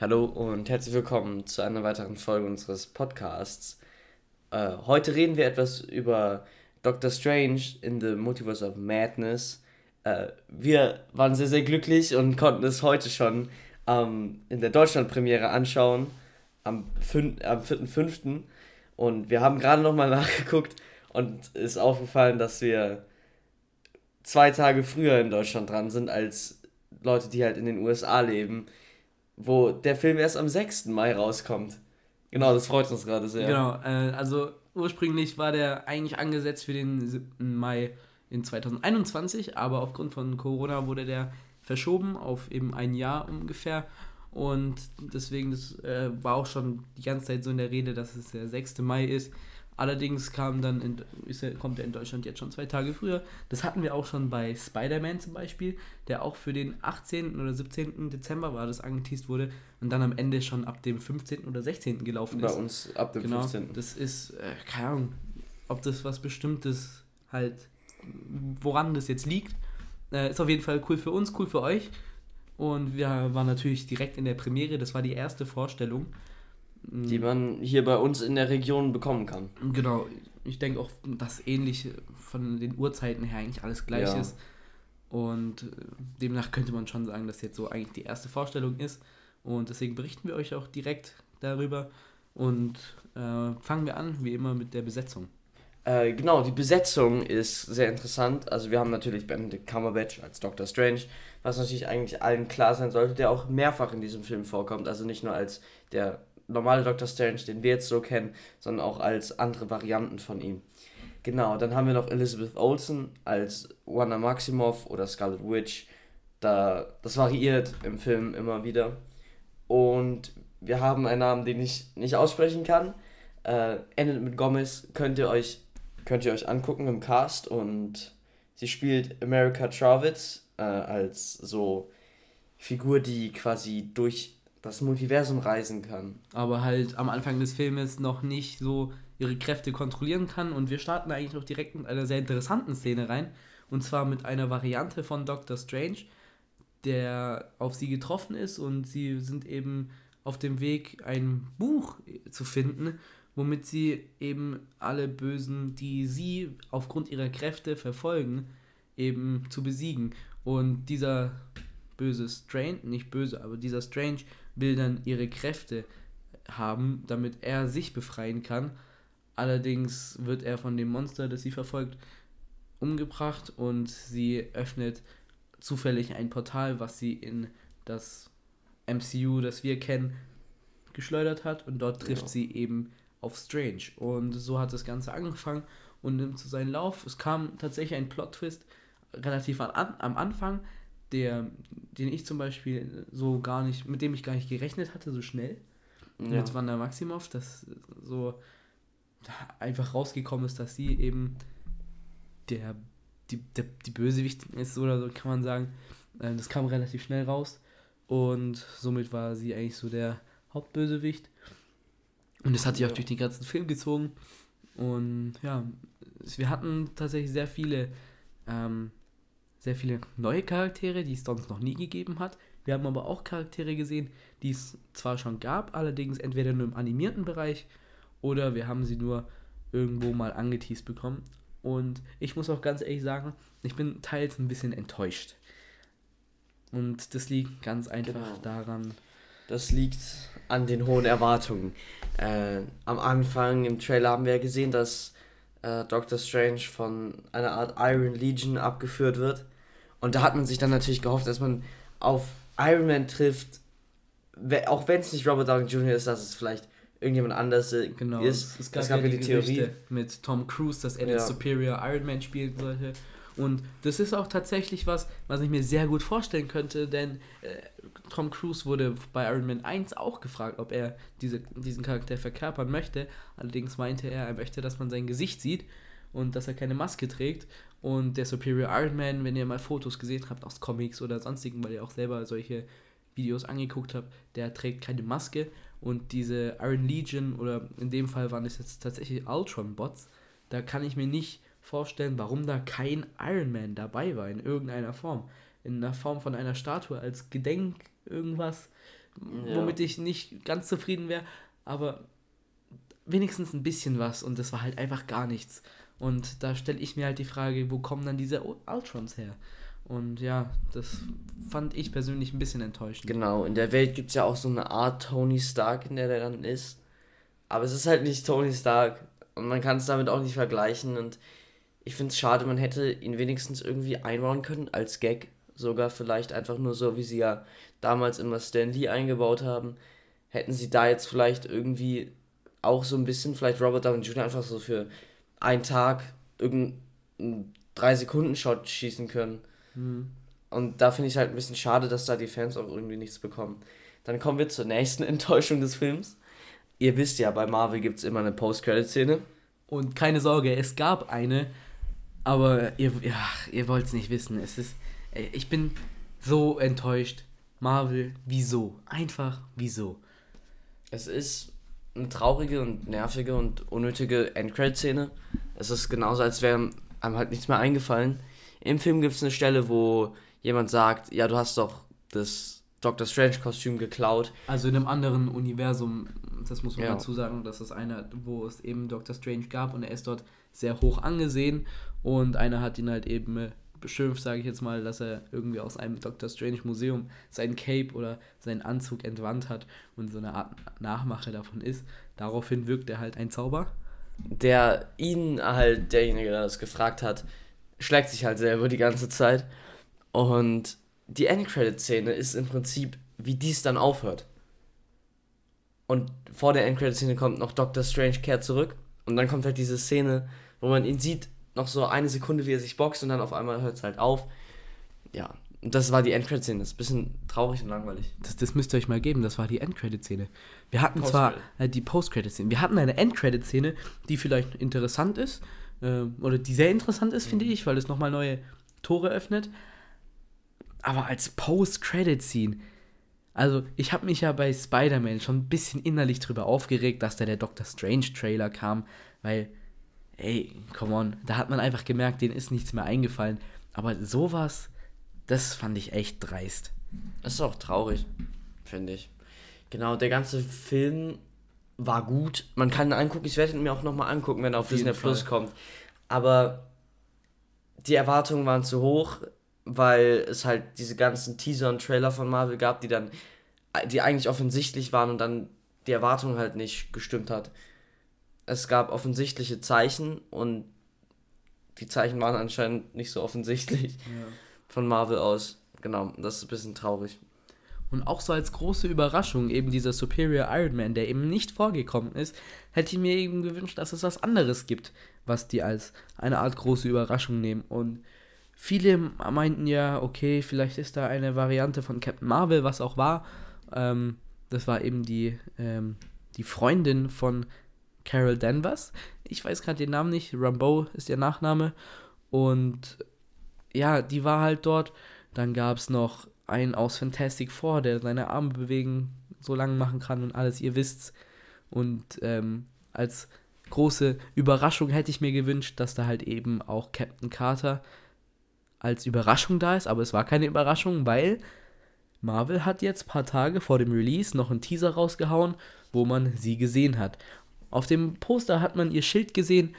Hallo und herzlich willkommen zu einer weiteren Folge unseres Podcasts. Äh, heute reden wir etwas über Doctor Strange in the Multiverse of Madness. Äh, wir waren sehr, sehr glücklich und konnten es heute schon ähm, in der Deutschlandpremiere anschauen, am, am 4.5. Und wir haben gerade nochmal nachgeguckt und ist aufgefallen, dass wir zwei Tage früher in Deutschland dran sind als Leute, die halt in den USA leben wo der Film erst am 6. Mai rauskommt. Genau, das freut uns gerade sehr. Genau, äh, also ursprünglich war der eigentlich angesetzt für den 7. Mai in 2021, aber aufgrund von Corona wurde der verschoben auf eben ein Jahr ungefähr. Und deswegen, das äh, war auch schon die ganze Zeit so in der Rede, dass es der 6. Mai ist. Allerdings kam dann in, er, kommt er in Deutschland jetzt schon zwei Tage früher. Das hatten wir auch schon bei Spider-Man zum Beispiel, der auch für den 18. oder 17. Dezember war, das angeteased wurde und dann am Ende schon ab dem 15. oder 16. gelaufen ist. Bei uns ab dem genau, 15. Das ist, äh, keine Ahnung, ob das was Bestimmtes halt, woran das jetzt liegt. Äh, ist auf jeden Fall cool für uns, cool für euch. Und wir waren natürlich direkt in der Premiere, das war die erste Vorstellung die man hier bei uns in der Region bekommen kann. Genau, ich denke auch, dass ähnlich von den Uhrzeiten her eigentlich alles gleich ja. ist. Und äh, demnach könnte man schon sagen, dass jetzt so eigentlich die erste Vorstellung ist. Und deswegen berichten wir euch auch direkt darüber. Und äh, fangen wir an, wie immer, mit der Besetzung. Äh, genau, die Besetzung ist sehr interessant. Also wir haben natürlich Benedict Cumberbatch als Doctor Strange, was natürlich eigentlich allen klar sein sollte, der auch mehrfach in diesem Film vorkommt. Also nicht nur als der normale Doctor Strange, den wir jetzt so kennen, sondern auch als andere Varianten von ihm. Genau, dann haben wir noch Elizabeth Olsen als Wanda Maximoff oder Scarlet Witch. Da, das variiert im Film immer wieder. Und wir haben einen Namen, den ich nicht aussprechen kann. Äh, endet mit Gomez, könnt ihr euch, könnt ihr euch angucken im Cast. Und sie spielt America Chavez äh, als so Figur, die quasi durch das Multiversum reisen kann. Aber halt am Anfang des Filmes noch nicht so ihre Kräfte kontrollieren kann. Und wir starten eigentlich noch direkt mit einer sehr interessanten Szene rein. Und zwar mit einer Variante von Doctor Strange, der auf sie getroffen ist. Und sie sind eben auf dem Weg, ein Buch zu finden, womit sie eben alle Bösen, die sie aufgrund ihrer Kräfte verfolgen, eben zu besiegen. Und dieser böse Strange, nicht böse, aber dieser Strange will dann ihre Kräfte haben, damit er sich befreien kann. Allerdings wird er von dem Monster, das sie verfolgt, umgebracht und sie öffnet zufällig ein Portal, was sie in das MCU, das wir kennen, geschleudert hat und dort trifft ja. sie eben auf Strange. Und so hat das Ganze angefangen und nimmt zu seinen Lauf. Es kam tatsächlich ein Plot-Twist relativ an, am Anfang, der, den ich zum Beispiel so gar nicht, mit dem ich gar nicht gerechnet hatte, so schnell. Ja. Mit Wanda Maximoff, dass so einfach rausgekommen ist, dass sie eben der, die, der, die Bösewicht ist oder so kann man sagen. Ähm, das kam relativ schnell raus und somit war sie eigentlich so der Hauptbösewicht. Und das hat sich ja. auch durch den ganzen Film gezogen. Und ja, wir hatten tatsächlich sehr viele ähm, sehr viele neue Charaktere, die es sonst noch nie gegeben hat. Wir haben aber auch Charaktere gesehen, die es zwar schon gab, allerdings entweder nur im animierten Bereich oder wir haben sie nur irgendwo mal angeteased bekommen. Und ich muss auch ganz ehrlich sagen, ich bin teils ein bisschen enttäuscht. Und das liegt ganz einfach genau. daran. Das liegt an den hohen Erwartungen. Äh, am Anfang im Trailer haben wir ja gesehen, dass äh, Doctor Strange von einer Art Iron Legion abgeführt wird. Und da hat man sich dann natürlich gehofft, dass man auf Iron Man trifft, auch wenn es nicht Robert Downey Jr. ist, dass es vielleicht irgendjemand anders genau, ist. Es gab, es gab ja die, die Theorie mit Tom Cruise, dass er ja. den Superior Iron Man spielen sollte. Und das ist auch tatsächlich was, was ich mir sehr gut vorstellen könnte, denn äh, Tom Cruise wurde bei Iron Man 1 auch gefragt, ob er diese, diesen Charakter verkörpern möchte. Allerdings meinte er, er möchte, dass man sein Gesicht sieht und dass er keine Maske trägt. Und der Superior Iron Man, wenn ihr mal Fotos gesehen habt aus Comics oder sonstigen, weil ihr auch selber solche Videos angeguckt habt, der trägt keine Maske. Und diese Iron Legion, oder in dem Fall waren es jetzt tatsächlich Ultron-Bots, da kann ich mir nicht vorstellen, warum da kein Iron Man dabei war in irgendeiner Form. In der Form von einer Statue als Gedenk irgendwas. ja. womit ich nicht ganz zufrieden wäre, aber wenigstens ein bisschen was und das war halt einfach gar nichts. Und da stelle ich mir halt die Frage, wo kommen dann diese Ultrons her? Und ja, das fand ich persönlich ein bisschen enttäuschend. Genau, in der Welt gibt es ja auch so eine Art Tony Stark, in der der dann ist. Aber es ist halt nicht Tony Stark. Und man kann es damit auch nicht vergleichen. Und ich finde es schade, man hätte ihn wenigstens irgendwie einbauen können als Gag. Sogar vielleicht einfach nur so, wie sie ja damals immer Stan Lee eingebaut haben. Hätten sie da jetzt vielleicht irgendwie auch so ein bisschen, vielleicht Robert Downey Jr. einfach so für einen Tag irgendeinen 3-Sekunden-Shot schießen können. Mhm. Und da finde ich halt ein bisschen schade, dass da die Fans auch irgendwie nichts bekommen. Dann kommen wir zur nächsten Enttäuschung des Films. Ihr wisst ja, bei Marvel gibt es immer eine Post-Credit-Szene. Und keine Sorge, es gab eine, aber ihr, ja, ihr wollt es nicht wissen. Es ist, ich bin so enttäuscht. Marvel, wieso? Einfach, wieso? Es ist eine traurige und nervige und unnötige Endcredit-Szene. Es ist genauso, als wäre einem halt nichts mehr eingefallen. Im Film gibt es eine Stelle, wo jemand sagt, ja, du hast doch das Doctor Strange-Kostüm geklaut. Also in einem anderen Universum, das muss man ja. dazu sagen, das ist einer, wo es eben Doctor Strange gab und er ist dort sehr hoch angesehen und einer hat ihn halt eben äh, beschimpft, sage ich jetzt mal, dass er irgendwie aus einem Doctor Strange Museum sein Cape oder seinen Anzug entwandt hat und so eine Art Nachmache davon ist. Daraufhin wirkt er halt ein Zauber. Der ihn halt, derjenige, der das gefragt hat, schlägt sich halt selber die ganze Zeit. Und die Endcredit-Szene ist im Prinzip, wie dies dann aufhört. Und vor der Endcredit-Szene kommt noch Doctor Strange kehrt zurück. Und dann kommt halt diese Szene, wo man ihn sieht, noch so eine Sekunde, wie er sich boxt und dann auf einmal hört es halt auf. Ja, und das war die Endcredit-Szene. Das ist ein bisschen traurig und langweilig. Das, das müsst ihr euch mal geben, das war die Endcredit-Szene. Wir hatten zwar äh, die Post-Credit-Szene, wir hatten eine Endcredit-Szene, die vielleicht interessant ist, äh, oder die sehr interessant ist, mhm. finde ich, weil es nochmal neue Tore öffnet. Aber als Post-Credit-Scene, also ich habe mich ja bei Spider-Man schon ein bisschen innerlich drüber aufgeregt, dass da der Doctor Strange-Trailer kam, weil ey, come on, da hat man einfach gemerkt, denen ist nichts mehr eingefallen. Aber sowas, das fand ich echt dreist. Das ist auch traurig, finde ich. Genau, der ganze Film war gut. Man kann ihn angucken, ich werde ihn mir auch nochmal angucken, wenn er auf, auf Disney Plus kommt. Aber die Erwartungen waren zu hoch, weil es halt diese ganzen Teaser und Trailer von Marvel gab, die dann, die eigentlich offensichtlich waren und dann die Erwartung halt nicht gestimmt hat es gab offensichtliche Zeichen und die Zeichen waren anscheinend nicht so offensichtlich ja. von Marvel aus. Genau, das ist ein bisschen traurig. Und auch so als große Überraschung, eben dieser Superior Iron Man, der eben nicht vorgekommen ist, hätte ich mir eben gewünscht, dass es was anderes gibt, was die als eine Art große Überraschung nehmen. Und viele meinten ja, okay, vielleicht ist da eine Variante von Captain Marvel, was auch war. Ähm, das war eben die, ähm, die Freundin von Carol Danvers. Ich weiß gerade den Namen nicht. Rambeau ist ihr Nachname. Und ja, die war halt dort. Dann gab es noch einen aus Fantastic Four, der seine Arme bewegen, so lang machen kann und alles, ihr wisst's. Und ähm, als große Überraschung hätte ich mir gewünscht, dass da halt eben auch Captain Carter als Überraschung da ist, aber es war keine Überraschung, weil Marvel hat jetzt ein paar Tage vor dem Release noch einen Teaser rausgehauen, wo man sie gesehen hat. Auf dem Poster hat man ihr Schild gesehen.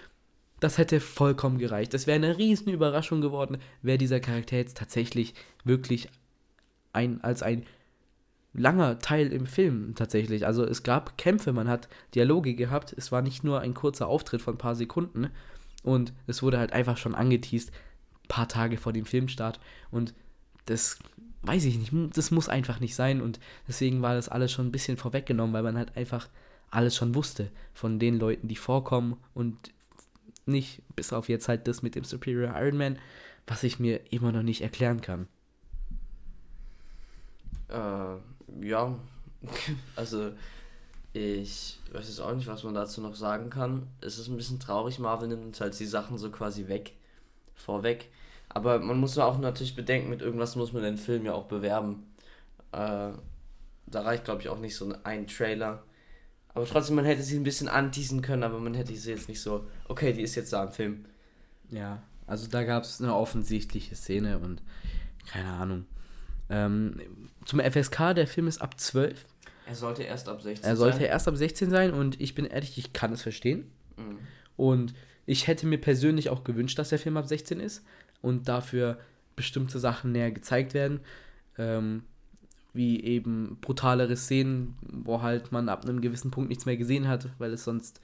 Das hätte vollkommen gereicht. Das wäre eine riesen Überraschung geworden, wäre dieser Charakter jetzt tatsächlich wirklich ein, als ein langer Teil im Film tatsächlich. Also es gab Kämpfe, man hat Dialoge gehabt. Es war nicht nur ein kurzer Auftritt von ein paar Sekunden. Und es wurde halt einfach schon angeteased, paar Tage vor dem Filmstart. Und das weiß ich nicht, das muss einfach nicht sein. Und deswegen war das alles schon ein bisschen vorweggenommen, weil man halt einfach alles schon wusste von den Leuten, die vorkommen und nicht bis auf jetzt halt das mit dem Superior Iron Man, was ich mir immer noch nicht erklären kann. Äh, ja, also ich weiß jetzt auch nicht, was man dazu noch sagen kann. Es ist ein bisschen traurig, Marvel nimmt uns halt die Sachen so quasi weg, vorweg. Aber man muss auch natürlich bedenken, mit irgendwas muss man den Film ja auch bewerben. Äh, da reicht, glaube ich, auch nicht so ein Trailer aber trotzdem, man hätte sie ein bisschen anteasen können, aber man hätte sie jetzt nicht so, okay, die ist jetzt da im Film. Ja, also da gab es eine offensichtliche Szene und keine Ahnung. Ähm, zum FSK, der Film ist ab 12. Er sollte erst ab 16 sein. Er sollte sein. erst ab 16 sein und ich bin ehrlich, ich kann es verstehen. Mhm. Und ich hätte mir persönlich auch gewünscht, dass der Film ab 16 ist und dafür bestimmte Sachen näher gezeigt werden. Ähm, wie eben brutalere Szenen, wo halt man ab einem gewissen Punkt nichts mehr gesehen hat, weil es sonst,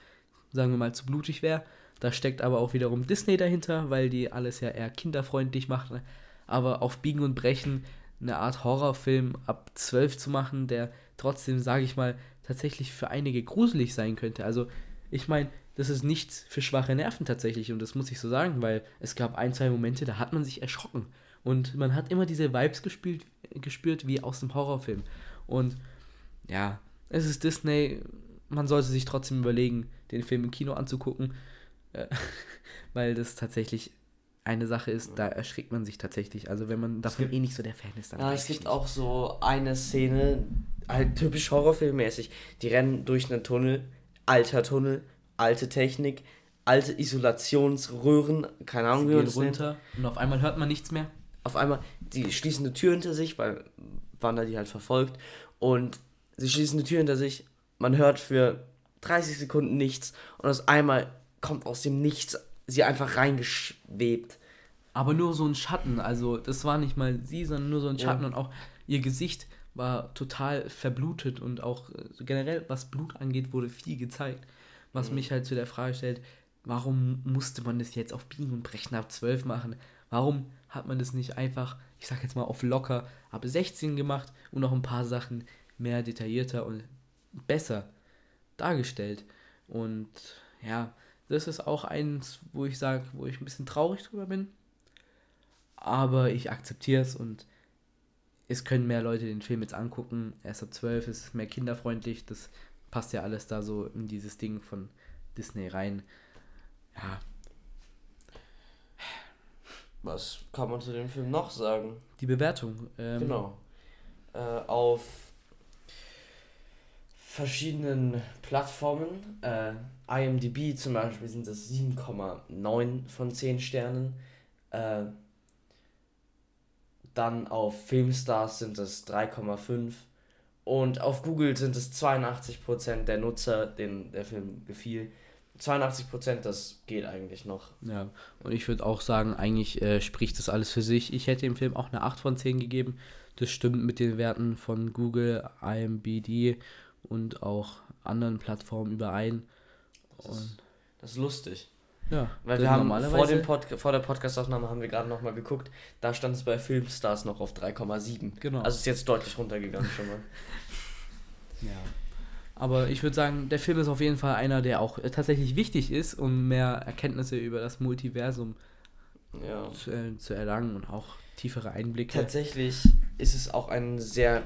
sagen wir mal, zu blutig wäre. Da steckt aber auch wiederum Disney dahinter, weil die alles ja eher kinderfreundlich machen. Aber auf Biegen und Brechen eine Art Horrorfilm ab 12 zu machen, der trotzdem, sage ich mal, tatsächlich für einige gruselig sein könnte. Also, ich meine, das ist nichts für schwache Nerven tatsächlich und das muss ich so sagen, weil es gab ein, zwei Momente, da hat man sich erschrocken und man hat immer diese Vibes gespielt, gespürt wie aus dem Horrorfilm. Und ja, es ist Disney, man sollte sich trotzdem überlegen, den Film im Kino anzugucken, äh, weil das tatsächlich eine Sache ist, da erschrickt man sich tatsächlich. Also wenn man davon eh nicht so der Fan ist, dann. Ja, es gibt nicht. auch so eine Szene, halt typisch horrorfilmmäßig. Die rennen durch einen Tunnel, alter Tunnel, alte Technik, alte Isolationsröhren, keine Ahnung, Sie wie man das runter nennt. und auf einmal hört man nichts mehr. Auf einmal, die schließen eine Tür hinter sich, weil Wanda die halt verfolgt und sie schließen eine Tür hinter sich, man hört für 30 Sekunden nichts und aus einmal kommt aus dem Nichts sie einfach reingeschwebt. Aber nur so ein Schatten, also das war nicht mal sie, sondern nur so ein Schatten ja. und auch ihr Gesicht war total verblutet und auch äh, generell, was Blut angeht, wurde viel gezeigt. Was mhm. mich halt zu der Frage stellt, warum musste man das jetzt auf Biegen und Brechen ab 12 machen? Warum hat man das nicht einfach, ich sag jetzt mal auf locker, ab 16 gemacht und noch ein paar Sachen mehr detaillierter und besser dargestellt? Und ja, das ist auch eins, wo ich sage, wo ich ein bisschen traurig drüber bin. Aber ich akzeptiere es und es können mehr Leute den Film jetzt angucken. Er ist ab 12, es ist mehr kinderfreundlich. Das passt ja alles da so in dieses Ding von Disney rein. Ja. Was kann man zu dem Film noch sagen? Die Bewertung. Ähm, genau. Äh, auf verschiedenen Plattformen. Äh, IMDb zum Beispiel sind es 7,9 von 10 Sternen. Äh, dann auf Filmstars sind es 3,5. Und auf Google sind es 82% der Nutzer, denen der Film gefiel. 82%, das geht eigentlich noch. Ja, und ich würde auch sagen, eigentlich äh, spricht das alles für sich. Ich hätte dem Film auch eine 8 von 10 gegeben. Das stimmt mit den Werten von Google, IMBD und auch anderen Plattformen überein. Das ist, das ist lustig. Ja, weil wir haben vor, dem Pod vor der Podcastaufnahme haben wir gerade noch mal geguckt, da stand es bei Filmstars noch auf 3,7. Genau. Also ist jetzt deutlich runtergegangen schon mal. ja. Aber ich würde sagen, der Film ist auf jeden Fall einer, der auch tatsächlich wichtig ist, um mehr Erkenntnisse über das Multiversum ja. zu, äh, zu erlangen und auch tiefere Einblicke. Tatsächlich ist es auch ein sehr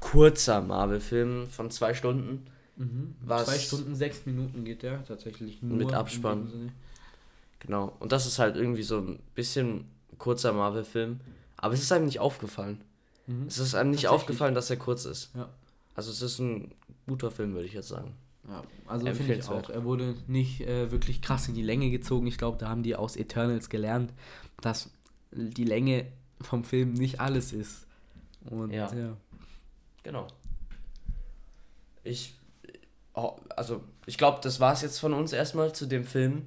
kurzer Marvel-Film von zwei Stunden. Mhm. Was Zwei Stunden, sechs Minuten geht der tatsächlich nur. Mit Abspann. Genau. Und das ist halt irgendwie so ein bisschen kurzer Marvel-Film. Aber es ist einem nicht aufgefallen. Mhm. Es ist einem nicht aufgefallen, dass er kurz ist. Ja. Also es ist ein guter Film, würde ich jetzt sagen. Ja, also finde ich auch. Er wurde nicht äh, wirklich krass in die Länge gezogen. Ich glaube, da haben die aus Eternals gelernt, dass die Länge vom Film nicht alles ist. Und ja. ja. Genau. Ich also ich glaube, das war es jetzt von uns erstmal zu dem Film.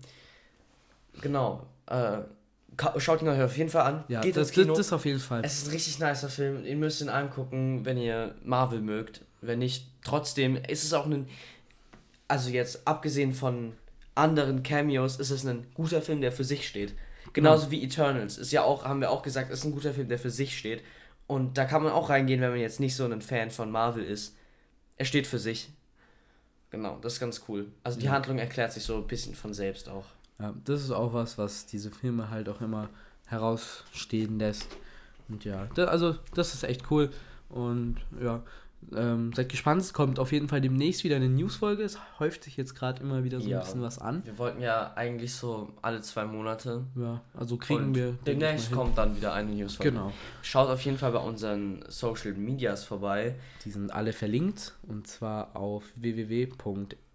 Genau. Äh, schaut ihn euch auf jeden Fall an. Ja, Geht das, ins Kino. das auf jeden Fall. Es ist ein richtig nicer Film. Ihr müsst ihn angucken, wenn ihr Marvel mögt. Wenn nicht, trotzdem ist es auch ein. Also jetzt abgesehen von anderen Cameos, ist es ein guter Film, der für sich steht. Genauso ja. wie Eternals. Ist ja auch, haben wir auch gesagt, ist ein guter Film, der für sich steht. Und da kann man auch reingehen, wenn man jetzt nicht so ein Fan von Marvel ist. Er steht für sich. Genau, das ist ganz cool. Also die ja. Handlung erklärt sich so ein bisschen von selbst auch. Ja, das ist auch was, was diese Filme halt auch immer herausstehen lässt. Und ja, das, also das ist echt cool. Und ja, ähm, seid gespannt, es kommt auf jeden Fall demnächst wieder eine Newsfolge. Es häuft sich jetzt gerade immer wieder so ja, ein bisschen was an. Wir wollten ja eigentlich so alle zwei Monate. Ja, also kriegen Und wir. Demnächst kommt dann wieder eine Newsfolge. Genau. Schaut auf jeden Fall bei unseren Social Medias vorbei. Die sind alle verlinkt und zwar auf www.anchor.fm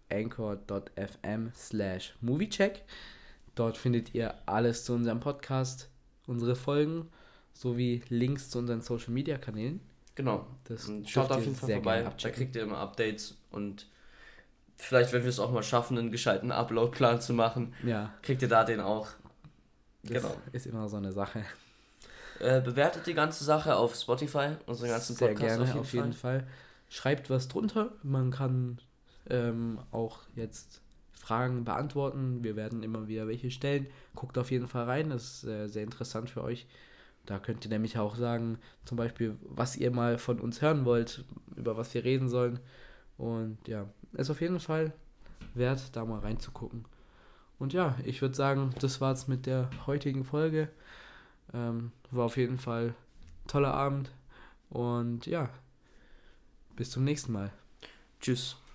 slash moviecheck. Dort findet ihr alles zu unserem Podcast, unsere Folgen sowie Links zu unseren Social Media Kanälen. Genau. Das Schaut auf jeden Fall vorbei. Da kriegt ihr immer Updates und vielleicht, wenn wir es auch mal schaffen, einen gescheiten Upload-Plan zu machen, Ja, kriegt ihr da den auch. das Genau. ist immer so eine Sache. Äh, bewertet die ganze Sache auf Spotify, unseren ganzen Sehr Podcast gerne, auf jeden, Fall. Schreibt was drunter. Man kann ähm, auch jetzt Fragen beantworten. Wir werden immer wieder welche stellen. Guckt auf jeden Fall rein. Das ist äh, sehr interessant für euch. Da könnt ihr nämlich auch sagen, zum Beispiel, was ihr mal von uns hören wollt, über was wir reden sollen. Und ja, ist auf jeden Fall wert, da mal reinzugucken. Und ja, ich würde sagen, das war's mit der heutigen Folge. Ähm, war auf jeden Fall ein toller Abend. Und ja, bis zum nächsten Mal. Tschüss.